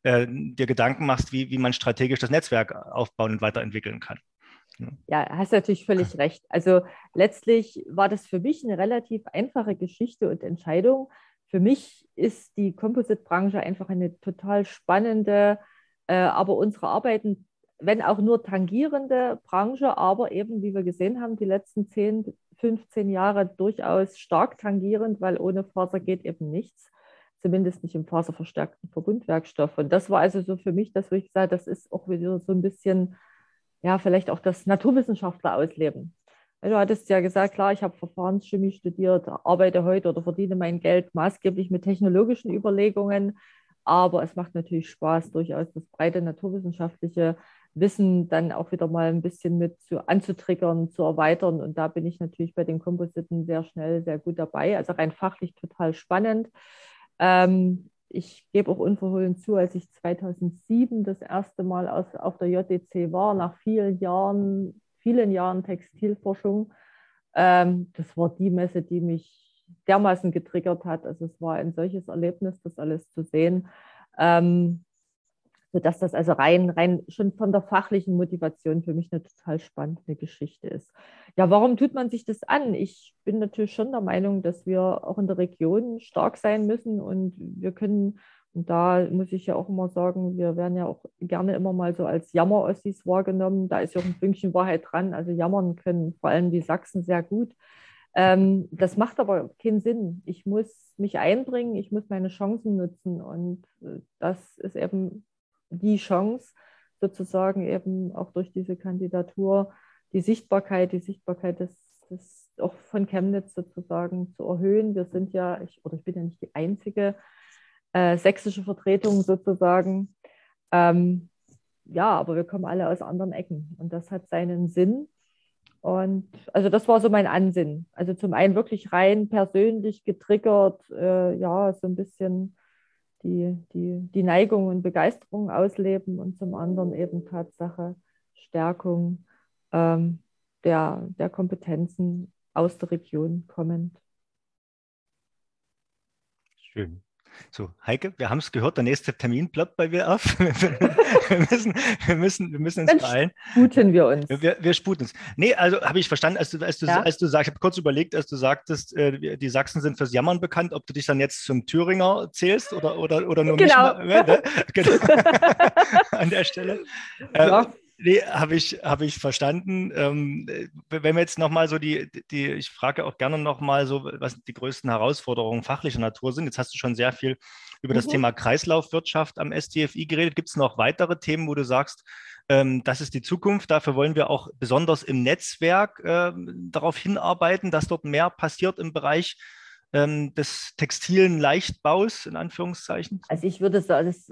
äh, dir Gedanken machst, wie, wie man strategisch das Netzwerk aufbauen und weiterentwickeln kann. Ja, hast natürlich völlig recht. Also letztlich war das für mich eine relativ einfache Geschichte und Entscheidung. Für mich ist die Composite-Branche einfach eine total spannende, äh, aber unsere Arbeiten, wenn auch nur tangierende Branche, aber eben, wie wir gesehen haben, die letzten 10, 15 Jahre durchaus stark tangierend, weil ohne Faser geht eben nichts zumindest nicht im faserverstärkten Verbundwerkstoff. Und das war also so für mich, dass ich gesagt das ist auch wieder so ein bisschen, ja, vielleicht auch das Naturwissenschaftler ausleben. Du hattest ja gesagt, klar, ich habe Verfahrenschemie studiert, arbeite heute oder verdiene mein Geld maßgeblich mit technologischen Überlegungen. Aber es macht natürlich Spaß, durchaus das breite naturwissenschaftliche Wissen dann auch wieder mal ein bisschen mit zu, anzutriggern, zu erweitern. Und da bin ich natürlich bei den Kompositen sehr schnell, sehr gut dabei. Also rein fachlich total spannend. Ähm, ich gebe auch unverhohlen zu, als ich 2007 das erste Mal aus, auf der JDC war, nach vielen Jahren, vielen Jahren Textilforschung, ähm, das war die Messe, die mich dermaßen getriggert hat. Also es war ein solches Erlebnis, das alles zu sehen. Ähm, sodass das also rein, rein schon von der fachlichen Motivation für mich eine total spannende Geschichte ist. Ja, warum tut man sich das an? Ich bin natürlich schon der Meinung, dass wir auch in der Region stark sein müssen und wir können, und da muss ich ja auch immer sagen, wir werden ja auch gerne immer mal so als Jammer-Ossis wahrgenommen. Da ist ja auch ein Fünkchen Wahrheit dran. Also jammern können vor allem die Sachsen sehr gut. Ähm, das macht aber keinen Sinn. Ich muss mich einbringen, ich muss meine Chancen nutzen und äh, das ist eben die Chance, sozusagen eben auch durch diese Kandidatur die Sichtbarkeit, die Sichtbarkeit des, des auch von Chemnitz sozusagen zu erhöhen. Wir sind ja, ich, oder ich bin ja nicht die einzige äh, sächsische Vertretung sozusagen. Ähm, ja, aber wir kommen alle aus anderen Ecken und das hat seinen Sinn. Und also das war so mein Ansinn. Also zum einen wirklich rein persönlich getriggert, äh, ja, so ein bisschen die, die, die Neigung und Begeisterung ausleben und zum anderen eben Tatsache Stärkung ähm, der, der Kompetenzen aus der Region kommend. Schön. So, Heike, wir haben es gehört, der nächste Termin ploppt bei mir auf. *laughs* wir, müssen, wir, müssen, wir müssen uns Dann beeilen. Sputen wir uns. Wir, wir sputen uns. Nee, also habe ich verstanden, als du, als du, ja. als du sagst, ich habe kurz überlegt, als du sagtest, äh, die Sachsen sind fürs Jammern bekannt, ob du dich dann jetzt zum Thüringer zählst oder, oder, oder nur genau. mich mal, ne? *laughs* genau. *laughs* an der Stelle. Ja. Nee, habe ich, hab ich verstanden. Ähm, wenn wir jetzt nochmal so die, die, ich frage auch gerne nochmal so, was die größten Herausforderungen fachlicher Natur sind. Jetzt hast du schon sehr viel über mhm. das Thema Kreislaufwirtschaft am STFI geredet. Gibt es noch weitere Themen, wo du sagst, ähm, das ist die Zukunft. Dafür wollen wir auch besonders im Netzwerk äh, darauf hinarbeiten, dass dort mehr passiert im Bereich ähm, des textilen Leichtbaus, in Anführungszeichen? Also ich würde es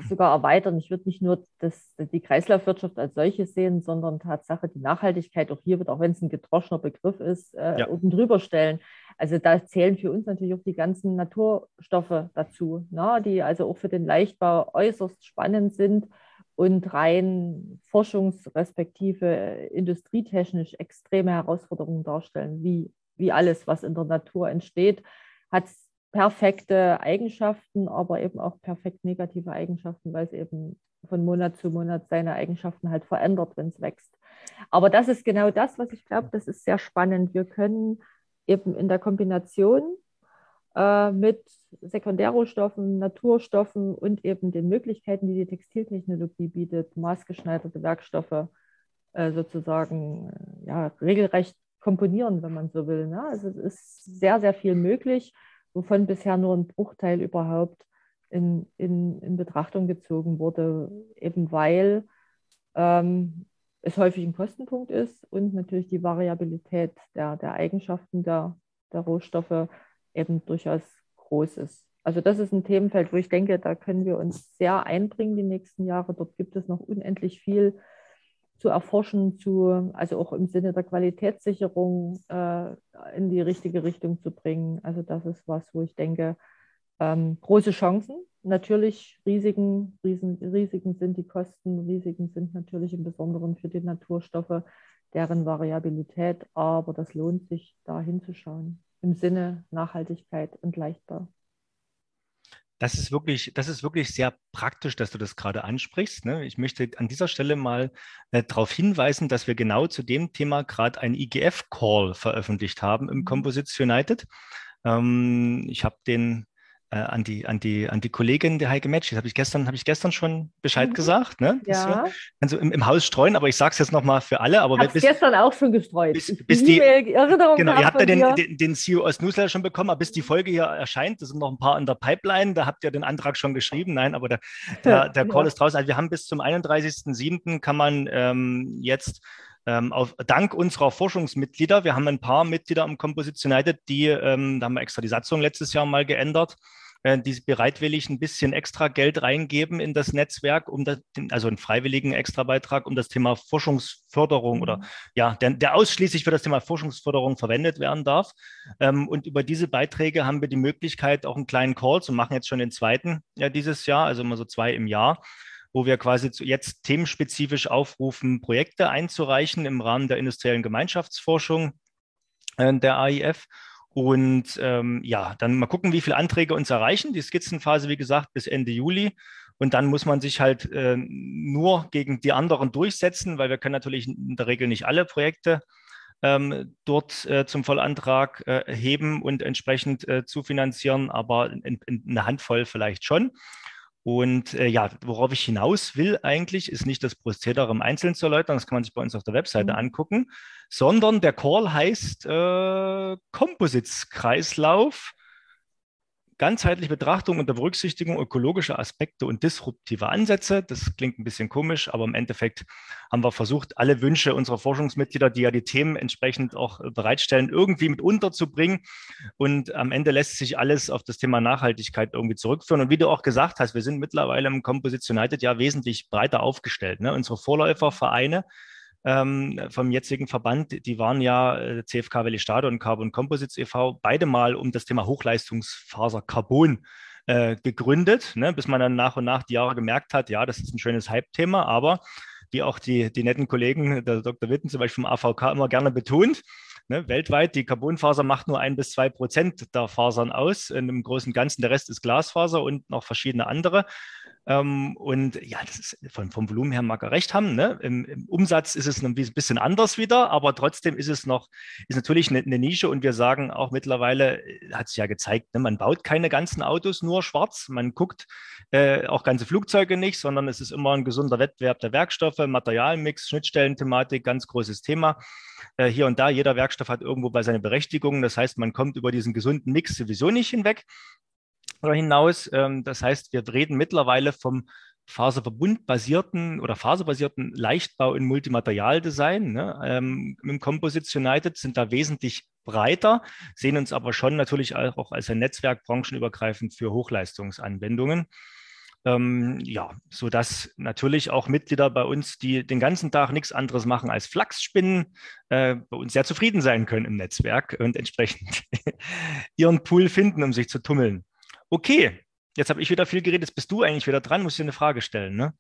sogar erweitern. Ich würde nicht nur das, die Kreislaufwirtschaft als solche sehen, sondern Tatsache die Nachhaltigkeit auch hier wird, auch wenn es ein gedroschener Begriff ist, äh, ja. oben drüber stellen. Also da zählen für uns natürlich auch die ganzen Naturstoffe dazu, ne, die also auch für den Leichtbau äußerst spannend sind und rein forschungs- respektive industrietechnisch extreme Herausforderungen darstellen, wie, wie alles, was in der Natur entsteht hat perfekte Eigenschaften, aber eben auch perfekt negative Eigenschaften, weil es eben von Monat zu Monat seine Eigenschaften halt verändert, wenn es wächst. Aber das ist genau das, was ich glaube, das ist sehr spannend. Wir können eben in der Kombination äh, mit Sekundärrohstoffen, Naturstoffen und eben den Möglichkeiten, die die Textiltechnologie bietet, maßgeschneiderte Werkstoffe äh, sozusagen äh, ja, regelrecht komponieren, wenn man so will. Ne? Also es ist sehr, sehr viel möglich, wovon bisher nur ein Bruchteil überhaupt in, in, in Betrachtung gezogen wurde, eben weil ähm, es häufig ein Kostenpunkt ist und natürlich die Variabilität der, der Eigenschaften der, der Rohstoffe eben durchaus groß ist. Also das ist ein Themenfeld, wo ich denke, da können wir uns sehr einbringen die nächsten Jahre. Dort gibt es noch unendlich viel zu erforschen, zu, also auch im Sinne der Qualitätssicherung äh, in die richtige Richtung zu bringen. Also das ist was, wo ich denke, ähm, große Chancen. Natürlich Risiken, Riesen, Risiken sind die Kosten, Risiken sind natürlich im Besonderen für die Naturstoffe, deren Variabilität, aber das lohnt sich, da hinzuschauen im Sinne Nachhaltigkeit und Leichtbau. Das ist wirklich, das ist wirklich sehr praktisch, dass du das gerade ansprichst. Ne? Ich möchte an dieser Stelle mal äh, darauf hinweisen, dass wir genau zu dem Thema gerade einen IGF-Call veröffentlicht haben im mhm. Composites United. Ähm, ich habe den äh, an, die, an, die, an die Kollegin der Heike Match. Das habe ich gestern, habe ich gestern schon Bescheid mhm. gesagt. Ne? Ja. Also im, im Haus streuen, aber ich sage es jetzt nochmal für alle. Aber ich habe gestern auch schon gestreut. Bis, bis die, Erinnerung genau, ihr habt ja den, den, den CEO aus Newsletter schon bekommen, aber bis die Folge hier erscheint, das sind noch ein paar in der Pipeline, da habt ihr den Antrag schon geschrieben. Nein, aber der, *laughs* der, der Call ja. ist draußen. Also wir haben bis zum 31.07. kann man ähm, jetzt ähm, auf, dank unserer Forschungsmitglieder, wir haben ein paar Mitglieder am Composition United, die, ähm, da haben wir extra die Satzung letztes Jahr mal geändert, die bereitwillig ein bisschen extra Geld reingeben in das Netzwerk, um das, also einen freiwilligen Extrabeitrag, um das Thema Forschungsförderung mhm. oder ja, der, der, ausschließlich für das Thema Forschungsförderung verwendet werden darf. Ähm, und über diese Beiträge haben wir die Möglichkeit, auch einen kleinen Call zu machen, jetzt schon den zweiten ja, dieses Jahr, also immer so zwei im Jahr wo wir quasi jetzt themenspezifisch aufrufen, Projekte einzureichen im Rahmen der industriellen Gemeinschaftsforschung äh, der AIF und ähm, ja, dann mal gucken, wie viele Anträge uns erreichen. Die Skizzenphase, wie gesagt, bis Ende Juli. Und dann muss man sich halt äh, nur gegen die anderen durchsetzen, weil wir können natürlich in der Regel nicht alle Projekte ähm, dort äh, zum Vollantrag äh, heben und entsprechend äh, zufinanzieren, aber in, in eine Handvoll vielleicht schon. Und äh, ja, worauf ich hinaus will eigentlich, ist nicht das Prozedere im Einzelnen zu erläutern, das kann man sich bei uns auf der Webseite mhm. angucken, sondern der Call heißt äh, Composites-Kreislauf ganzheitliche Betrachtung unter Berücksichtigung ökologischer Aspekte und disruptiver Ansätze. Das klingt ein bisschen komisch, aber im Endeffekt haben wir versucht, alle Wünsche unserer Forschungsmitglieder, die ja die Themen entsprechend auch bereitstellen, irgendwie mit unterzubringen. Und am Ende lässt sich alles auf das Thema Nachhaltigkeit irgendwie zurückführen. Und wie du auch gesagt hast, wir sind mittlerweile im Composition United ja wesentlich breiter aufgestellt. Ne? Unsere Vorläufervereine ähm, vom jetzigen Verband, die waren ja äh, CFK Valley Stade und Carbon Composites e.V. beide mal um das Thema Hochleistungsfaser Carbon äh, gegründet, ne, bis man dann nach und nach die Jahre gemerkt hat, ja, das ist ein schönes Hype-Thema, aber wie auch die, die netten Kollegen, der Dr. Witten zum Beispiel vom AVK immer gerne betont, Ne? Weltweit, die Carbonfaser macht nur ein bis zwei Prozent der Fasern aus. In dem großen Ganzen, der Rest ist Glasfaser und noch verschiedene andere. Ähm, und ja, das ist von, vom Volumen her mag er recht haben. Ne? Im, Im, Umsatz ist es ein bisschen anders wieder, aber trotzdem ist es noch, ist natürlich eine, eine Nische und wir sagen auch mittlerweile, äh, hat sich ja gezeigt, ne? man baut keine ganzen Autos nur schwarz, man guckt äh, auch ganze Flugzeuge nicht, sondern es ist immer ein gesunder Wettbewerb der Werkstoffe, Materialmix, Schnittstellenthematik, ganz großes Thema. Äh, hier und da, jeder Werkstoff hat irgendwo bei seine Berechtigung. Das heißt, man kommt über diesen gesunden Mix sowieso nicht hinweg hinaus. Ähm, das heißt, wir reden mittlerweile vom faserverbundbasierten oder faserbasierten Leichtbau in Multimaterialdesign. Ne? Ähm, Im Composites United sind da wesentlich breiter, sehen uns aber schon natürlich auch als ein Netzwerk branchenübergreifend für Hochleistungsanwendungen. Ähm, ja, so dass natürlich auch Mitglieder bei uns, die den ganzen Tag nichts anderes machen als Flachs spinnen, äh, bei uns sehr zufrieden sein können im Netzwerk und entsprechend *laughs* ihren Pool finden, um sich zu tummeln. Okay, jetzt habe ich wieder viel geredet. Jetzt bist du eigentlich wieder dran, musst dir eine Frage stellen. Ne?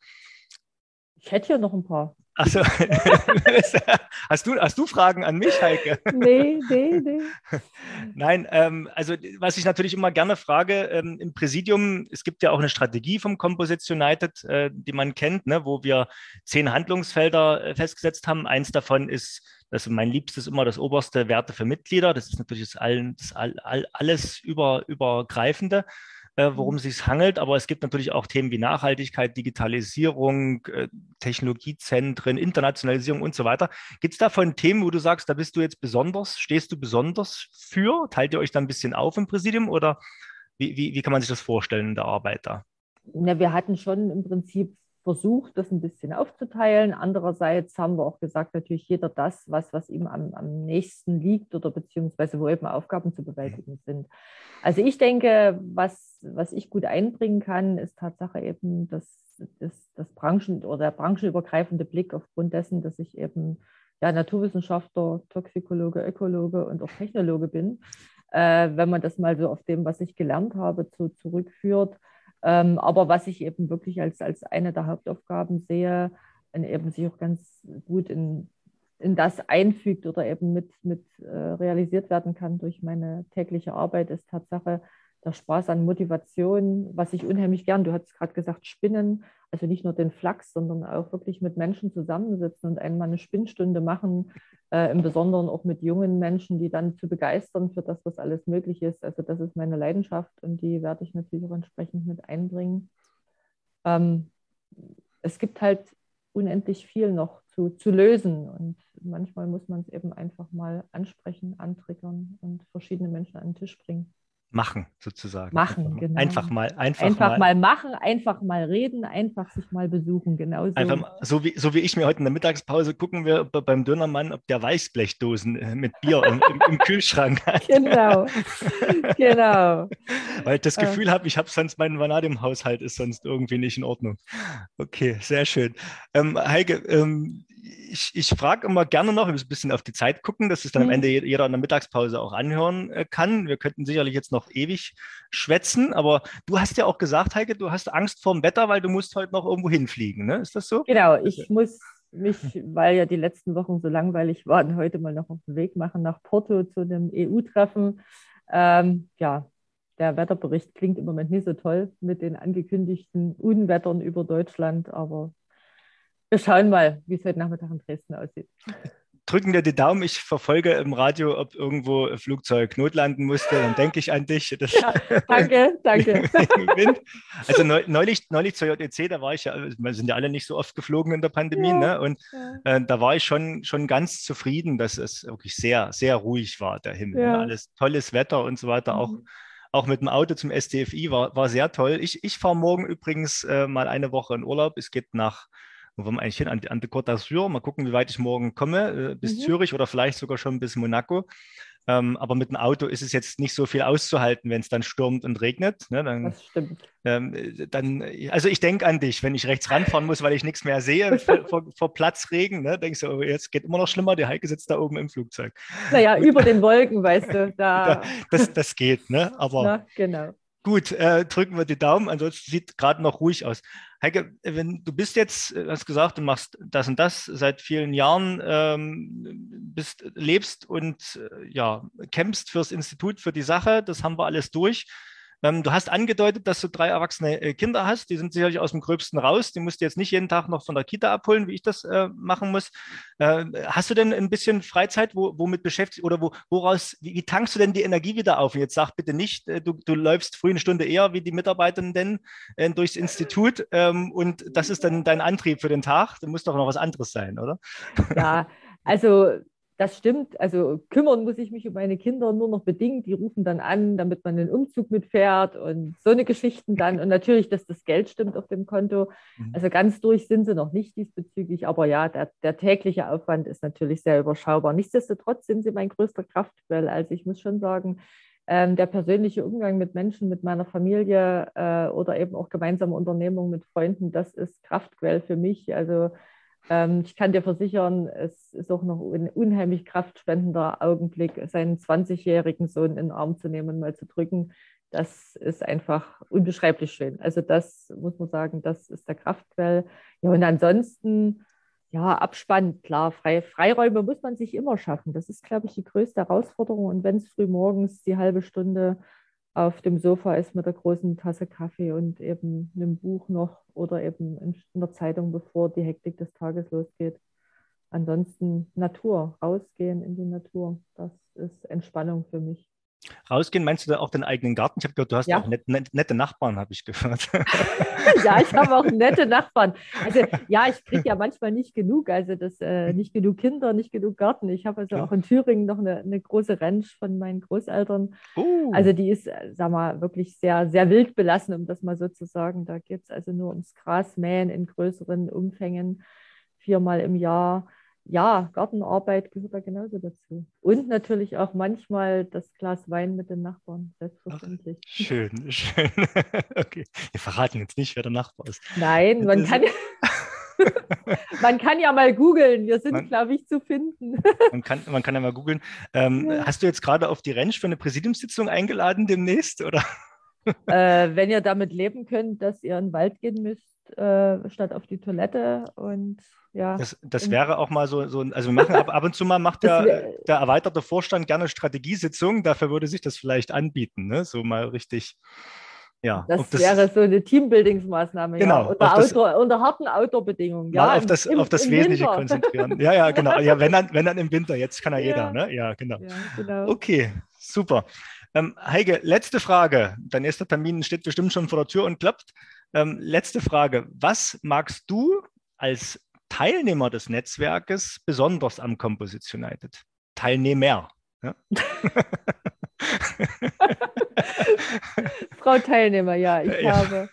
Ich hätte hier noch ein paar. Achso. *laughs* hast, du, hast du Fragen an mich, Heike? Nee, nee, nee. *laughs* Nein, ähm, also was ich natürlich immer gerne frage, ähm, im Präsidium, es gibt ja auch eine Strategie vom Composites United, äh, die man kennt, ne, wo wir zehn Handlungsfelder äh, festgesetzt haben. Eins davon ist ist mein Liebstes immer das oberste Werte für Mitglieder. Das ist natürlich das, all, das all, all, alles über, übergreifende, äh, worum es sich handelt. Aber es gibt natürlich auch Themen wie Nachhaltigkeit, Digitalisierung, äh, Technologiezentren, Internationalisierung und so weiter. Gibt es davon Themen, wo du sagst, da bist du jetzt besonders, stehst du besonders für? Teilt ihr euch da ein bisschen auf im Präsidium oder wie, wie, wie kann man sich das vorstellen in der Arbeit da? Na, wir hatten schon im Prinzip versucht, das ein bisschen aufzuteilen. Andererseits haben wir auch gesagt, natürlich jeder das, was, was ihm am, am nächsten liegt oder beziehungsweise wo eben Aufgaben zu bewältigen sind. Also ich denke, was, was ich gut einbringen kann, ist Tatsache eben das, das, das Branchen- oder der branchenübergreifende Blick aufgrund dessen, dass ich eben ja, Naturwissenschaftler, Toxikologe, Ökologe und auch Technologe bin. Äh, wenn man das mal so auf dem, was ich gelernt habe, zu, zurückführt, ähm, aber was ich eben wirklich als, als eine der Hauptaufgaben sehe, eben sich auch ganz gut in, in das einfügt oder eben mit, mit äh, realisiert werden kann durch meine tägliche Arbeit, ist Tatsache, der Spaß an Motivation, was ich unheimlich gern, du hast gerade gesagt, Spinnen, also nicht nur den Flachs, sondern auch wirklich mit Menschen zusammensitzen und einmal eine Spinnstunde machen, äh, im Besonderen auch mit jungen Menschen, die dann zu begeistern für das, was alles möglich ist. Also das ist meine Leidenschaft und die werde ich natürlich auch entsprechend mit einbringen. Ähm, es gibt halt unendlich viel noch zu, zu lösen und manchmal muss man es eben einfach mal ansprechen, antriggern und verschiedene Menschen an den Tisch bringen machen, sozusagen. Machen, einfach genau. Einfach mal, einfach, einfach mal, mal, machen, einfach mal reden, einfach sich mal besuchen, genau so. Einfach, so, wie, so wie ich mir heute in der Mittagspause gucken wir beim Dönermann, ob der Weißblechdosen äh, mit Bier im, im, Kühlschrank *laughs* hat. Genau, genau. Weil ich das. Gefühl habe, ich habe sonst meinen Vanadium-Haushalt ist sonst irgendwie nicht in Ordnung. Okay, sehr schön. Ähm, Heike, ähm, ich, ich frage immer gerne noch, wir müssen ein bisschen auf die Zeit gucken, dass es dann mhm. am Ende jeder in der Mittagspause auch anhören äh, kann. Wir könnten sicherlich jetzt noch ewig schwätzen, aber du hast ja auch gesagt, Heike, du hast Angst vorm Wetter, weil du musst heute noch irgendwo hinfliegen, ne? Ist das so? Genau, ich muss mich, weil ja die letzten Wochen so langweilig waren, heute mal noch auf den Weg machen nach Porto zu einem EU-Treffen. Ähm, ja, der Wetterbericht klingt im Moment nicht so toll mit den angekündigten Unwettern über Deutschland, aber wir schauen mal, wie es heute Nachmittag in Dresden aussieht. Drücken dir die Daumen. Ich verfolge im Radio, ob irgendwo ein Flugzeug notlanden musste. Dann denke ich an dich. Ja, danke, danke. *laughs* also neulich, neulich zur JEC, da war ich ja, wir sind ja alle nicht so oft geflogen in der Pandemie, ja, ne? Und ja. äh, da war ich schon, schon ganz zufrieden, dass es wirklich sehr, sehr ruhig war, der Himmel. Ne? Alles tolles Wetter und so weiter. Mhm. Auch auch mit dem Auto zum SDFI war, war sehr toll. Ich, ich fahre morgen übrigens äh, mal eine Woche in Urlaub. Es geht nach wo wollen wir eigentlich hin? An, an die Côte d'Azur. Mal gucken, wie weit ich morgen komme, äh, bis mhm. Zürich oder vielleicht sogar schon bis Monaco. Ähm, aber mit dem Auto ist es jetzt nicht so viel auszuhalten, wenn es dann stürmt und regnet. Ne? Dann, das stimmt. Ähm, dann, also ich denke an dich, wenn ich rechts ranfahren muss, weil ich nichts mehr sehe *laughs* vor, vor, Platzregen. Ne? Denkst du, oh, jetzt geht immer noch schlimmer, die Heike sitzt da oben im Flugzeug. Naja, über den Wolken, weißt du. *laughs* Da. das, das geht, ne? aber Na, genau. Gut, äh, drücken wir die Daumen, ansonsten sieht gerade noch ruhig aus. Heike, wenn du bist jetzt, äh, hast gesagt, du machst das und das seit vielen Jahren, ähm, bist, lebst und äh, ja, kämpfst fürs Institut, für die Sache, das haben wir alles durch. Ähm, du hast angedeutet, dass du drei erwachsene äh, Kinder hast. Die sind sicherlich aus dem Gröbsten raus. Die musst du jetzt nicht jeden Tag noch von der Kita abholen, wie ich das äh, machen muss. Äh, hast du denn ein bisschen Freizeit, wo, womit beschäftigt oder wo, woraus, wie, wie, tankst du denn die Energie wieder auf? Und jetzt sag bitte nicht, äh, du, du läufst früh eine Stunde eher wie die Mitarbeitenden äh, durchs Institut ähm, und das ist dann dein Antrieb für den Tag. Da muss doch noch was anderes sein, oder? Ja, also das stimmt. Also kümmern muss ich mich um meine Kinder nur noch bedingt. Die rufen dann an, damit man den Umzug mitfährt und so eine Geschichten dann. Und natürlich, dass das Geld stimmt auf dem Konto. Mhm. Also ganz durch sind sie noch nicht diesbezüglich. Aber ja, der, der tägliche Aufwand ist natürlich sehr überschaubar. Nichtsdestotrotz sind sie mein größter Kraftquell. Also ich muss schon sagen, ähm, der persönliche Umgang mit Menschen, mit meiner Familie äh, oder eben auch gemeinsame Unternehmungen mit Freunden, das ist Kraftquell für mich. Also ich kann dir versichern, es ist auch noch ein unheimlich kraftspendender Augenblick, seinen 20-jährigen Sohn in den Arm zu nehmen und mal zu drücken. Das ist einfach unbeschreiblich schön. Also das muss man sagen, das ist der Kraftquell. Ja, und ansonsten, ja, Abspann, klar, Frei, Freiräume muss man sich immer schaffen. Das ist, glaube ich, die größte Herausforderung. Und wenn es früh morgens die halbe Stunde auf dem Sofa ist mit der großen Tasse Kaffee und eben einem Buch noch oder eben in der Zeitung, bevor die Hektik des Tages losgeht. Ansonsten Natur, rausgehen in die Natur, das ist Entspannung für mich. Rausgehen, meinst du da auch den eigenen Garten? Ich habe gehört, du hast ja. auch net, net, nette Nachbarn, habe ich gehört. *laughs* ja, ich habe auch *laughs* nette Nachbarn. Also ja, ich kriege ja manchmal nicht genug, also das äh, nicht genug Kinder, nicht genug Garten. Ich habe also ja. auch in Thüringen noch eine, eine große Ranch von meinen Großeltern. Uh. Also die ist, sag mal, wirklich sehr, sehr wild belassen, um das mal so zu sagen. Da geht es also nur ums Grasmähen in größeren Umfängen, viermal im Jahr ja, Gartenarbeit gehört da genauso dazu. Und natürlich auch manchmal das Glas Wein mit den Nachbarn, selbstverständlich. Ach, schön, *laughs* schön. okay. Wir verraten jetzt nicht, wer der Nachbar ist. Nein, man kann, *laughs* man kann ja mal googeln. Wir sind, glaube ich, zu finden. man, kann, man kann ja mal googeln. *laughs* Ähm, ja. Hast du jetzt gerade auf die Ranch für eine Präsidiumssitzung eingeladen demnächst? Oder? äh, wenn ihr damit leben könnt, dass ihr in den Wald gehen müsst, äh, statt auf die Toilette und ja. Das, das wäre auch mal so, so also wir machen ab, ab und zu mal macht *laughs* der, der erweiterte Vorstand gerne Strategiesitzungen, dafür würde sich das vielleicht anbieten, ne? so mal richtig. Ja, das, das wäre so eine Teambuildingsmaßnahme, genau, ja. unter, Outdoor, unter harten Outdoor-Bedingungen. Ja, auf das, im, auf das Wesentliche Winter. konzentrieren. Ja, ja, genau. Ja, wenn dann, wenn dann im Winter, jetzt kann ja *laughs* jeder, ne? Ja, genau. Ja, genau. Okay, super. Ähm, Heike, letzte Frage. Dein nächster Termin steht bestimmt schon vor der Tür und klappt. Ähm, letzte Frage. Was magst du als Teilnehmer des Netzwerkes besonders am Composition United? Teilnehmer. Ja? *laughs* Frau Teilnehmer, ja, ich ja. habe.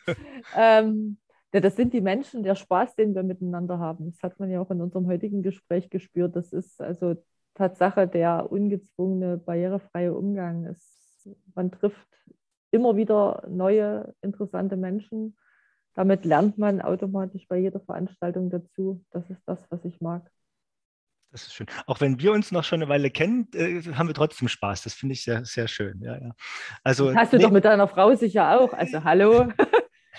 Ähm, das sind die Menschen, der Spaß, den wir miteinander haben. Das hat man ja auch in unserem heutigen Gespräch gespürt. Das ist also Tatsache der ungezwungene, barrierefreie Umgang. Es, man trifft immer wieder neue, interessante Menschen damit lernt man automatisch bei jeder Veranstaltung dazu. Das ist das, was ich mag. Das ist schön. Auch wenn wir uns noch schon eine Weile kennen, äh, haben wir trotzdem Spaß. Das finde ich sehr, sehr schön. Ja, ja. Also, das hast du nee, doch mit deiner Frau sicher auch. Also hallo. *laughs*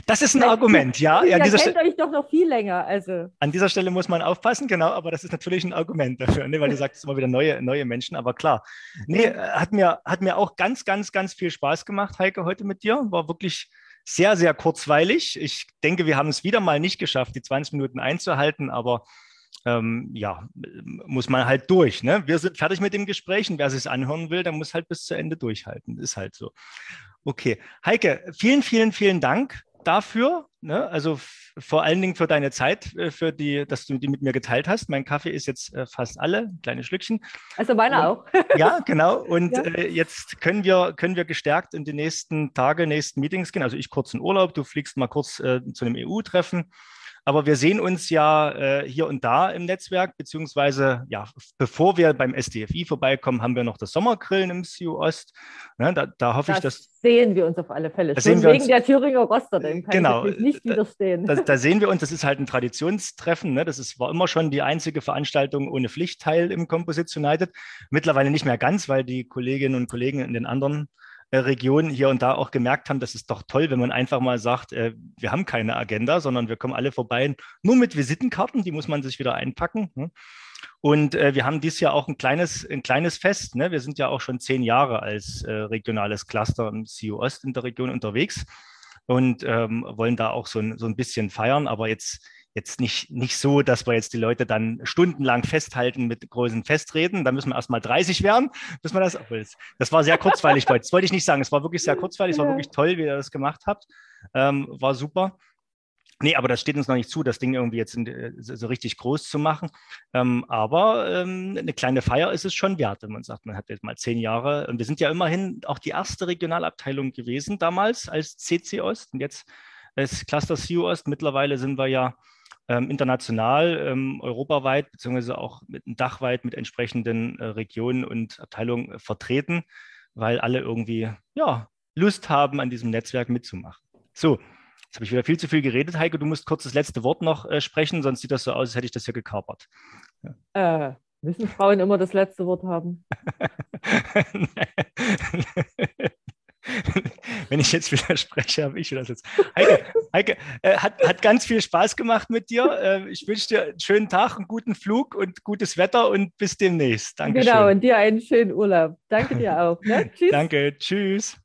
Das ist ein Argument, ja. ja ihr kennt euch doch noch viel länger. Also. An dieser Stelle muss man aufpassen, genau, aber das ist natürlich ein Argument dafür, ne? weil du sagst immer wieder neue, neue Menschen, aber klar. Nee, äh, hat mir, hat mir auch ganz, ganz, ganz viel Spaß gemacht, Heike, heute mit dir. War wirklich sehr, sehr kurzweilig. Ich denke, wir haben es wieder mal nicht geschafft, die 20 Minuten einzuhalten, aber ähm, ja, muss man halt durch. Ne? Wir sind fertig mit dem Gespräch und wer sich anhören will, der muss halt bis zu Ende durchhalten. Ist halt so. Okay. Heike, vielen, vielen, vielen Dank dafür. Ne? Also vor allen Dingen für deine Zeit, äh, für die, dass du die mit mir geteilt hast. Mein Kaffee ist jetzt äh, fast alle, kleine Schlückchen. Also meiner auch. *laughs* ja, genau. Und ja. Äh, jetzt können wir, können wir gestärkt in die nächsten Tage, nächsten Meetings gehen. Also ich kurz in Urlaub, du fliegst mal kurz äh, zu einem EU-Treffen. Aber wir sehen uns ja äh, hier und da im Netzwerk, beziehungsweise ja, bevor wir beim SDFI vorbeikommen, haben wir noch das Sommergrillen im CU Ost. Ja, da, da, hoffe das ich, dass. Sehen wir uns auf alle Fälle. Schon wegen uns, der Thüringer Roster, dem kann genau, ich nicht widerstehen. Da, da, sehen wir uns, das ist halt ein Traditionstreffen. Ne? Das ist, war immer schon die einzige Veranstaltung ohne Pflichtteil im Composition United. Mittlerweile nicht mehr ganz, weil die Kolleginnen und Kollegen in den anderen Region hier und da auch gemerkt haben, das ist doch toll, wenn man einfach mal sagt, äh, wir haben keine Agenda, sondern wir kommen alle vorbei, nur mit Visitenkarten, die muss man sich wieder einpacken. Ne? Und äh, wir haben dieses Jahr auch ein kleines, ein kleines Fest. Ne? Wir sind ja auch schon zehn Jahre als äh, regionales Cluster im CU Ost in der Region unterwegs und ähm, wollen da auch so ein, so ein bisschen feiern, aber jetzt jetzt nicht, nicht so, dass wir jetzt die Leute dann stundenlang festhalten mit großen Festreden. Da müssen wir erstmal 30 werden, bis man das. Das war sehr kurzweilig, Das wollte ich nicht sagen. Es war wirklich sehr kurzweilig. Es war wirklich toll, wie ihr das gemacht habt. Ähm, war super. Nee, aber das steht uns noch nicht zu, das Ding irgendwie jetzt äh, so richtig groß zu machen. Ähm, aber ähm, eine kleine Feier ist es schon wert, wenn man sagt, man hat jetzt mal zehn Jahre. Und wir sind ja immerhin auch die erste Regionalabteilung gewesen damals als CC Ost und jetzt als Cluster CU Ost. Mittlerweile sind wir ja ähm, international, ähm, europaweit, beziehungsweise auch mit dachweit mit entsprechenden äh, Regionen und Abteilungen äh, vertreten, weil alle irgendwie ja, Lust haben, an diesem Netzwerk mitzumachen. So, Jetzt habe ich wieder viel zu viel geredet. Heike, du musst kurz das letzte Wort noch äh, sprechen, sonst sieht das so aus, als hätte ich das hier gekapert. Ja. Äh, müssen Frauen immer das letzte Wort haben? *laughs* *laughs* *laughs* *laughs* Wenn ich jetzt widerspreche, habe ich wieder das jetzt. Heike, Heike äh, hat, hat ganz viel Spaß gemacht mit dir. Äh, ich wünsche dir einen schönen Tag, einen guten Flug und gutes Wetter und bis demnächst. Danke. Genau, und dir einen schönen Urlaub. Danke dir auch. Ne? *laughs* Tschüss. Danke, tschüss.